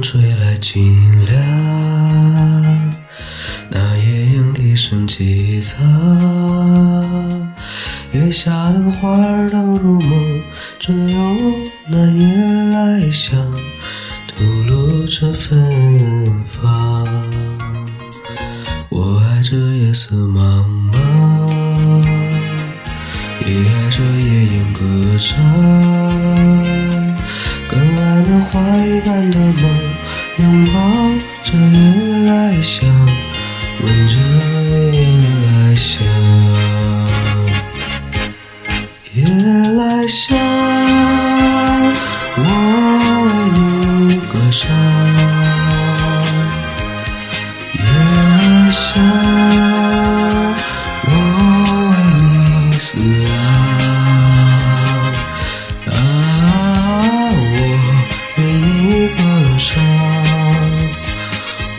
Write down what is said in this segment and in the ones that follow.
吹来清凉，那夜莺低声凄惨，月下的花儿都入梦，只有那夜来香吐露着芬芳。我爱这夜色茫茫，也爱这夜莺歌唱。更爱那花一般的梦，拥抱着夜来香，闻着夜来香，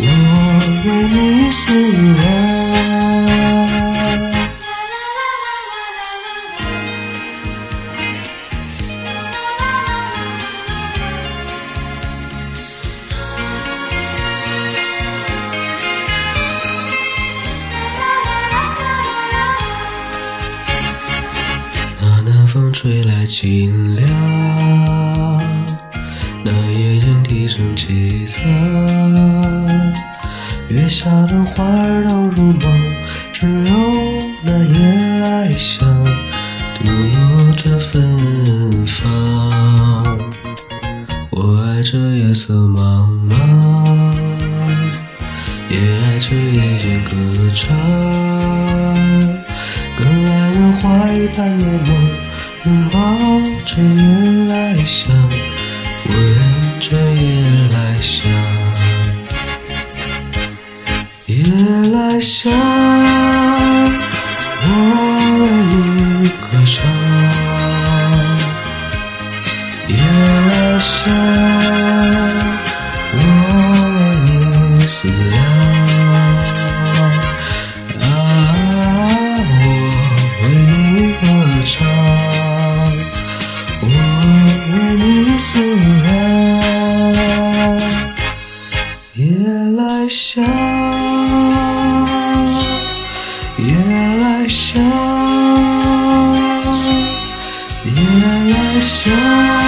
我为你思量。那南风吹来清凉，那夜莺低声凄惨，月下的花儿都入梦，只有那夜来香吐露着芬芳。我爱这夜色茫茫，也爱这夜莺歌唱。更爱那花一般的梦，拥抱着夜来香，闻着夜来香，夜来香，我为你歌唱，夜来香，我为你思量。啊，我为你歌唱，我为你思量。夜来香，夜来香，夜来香。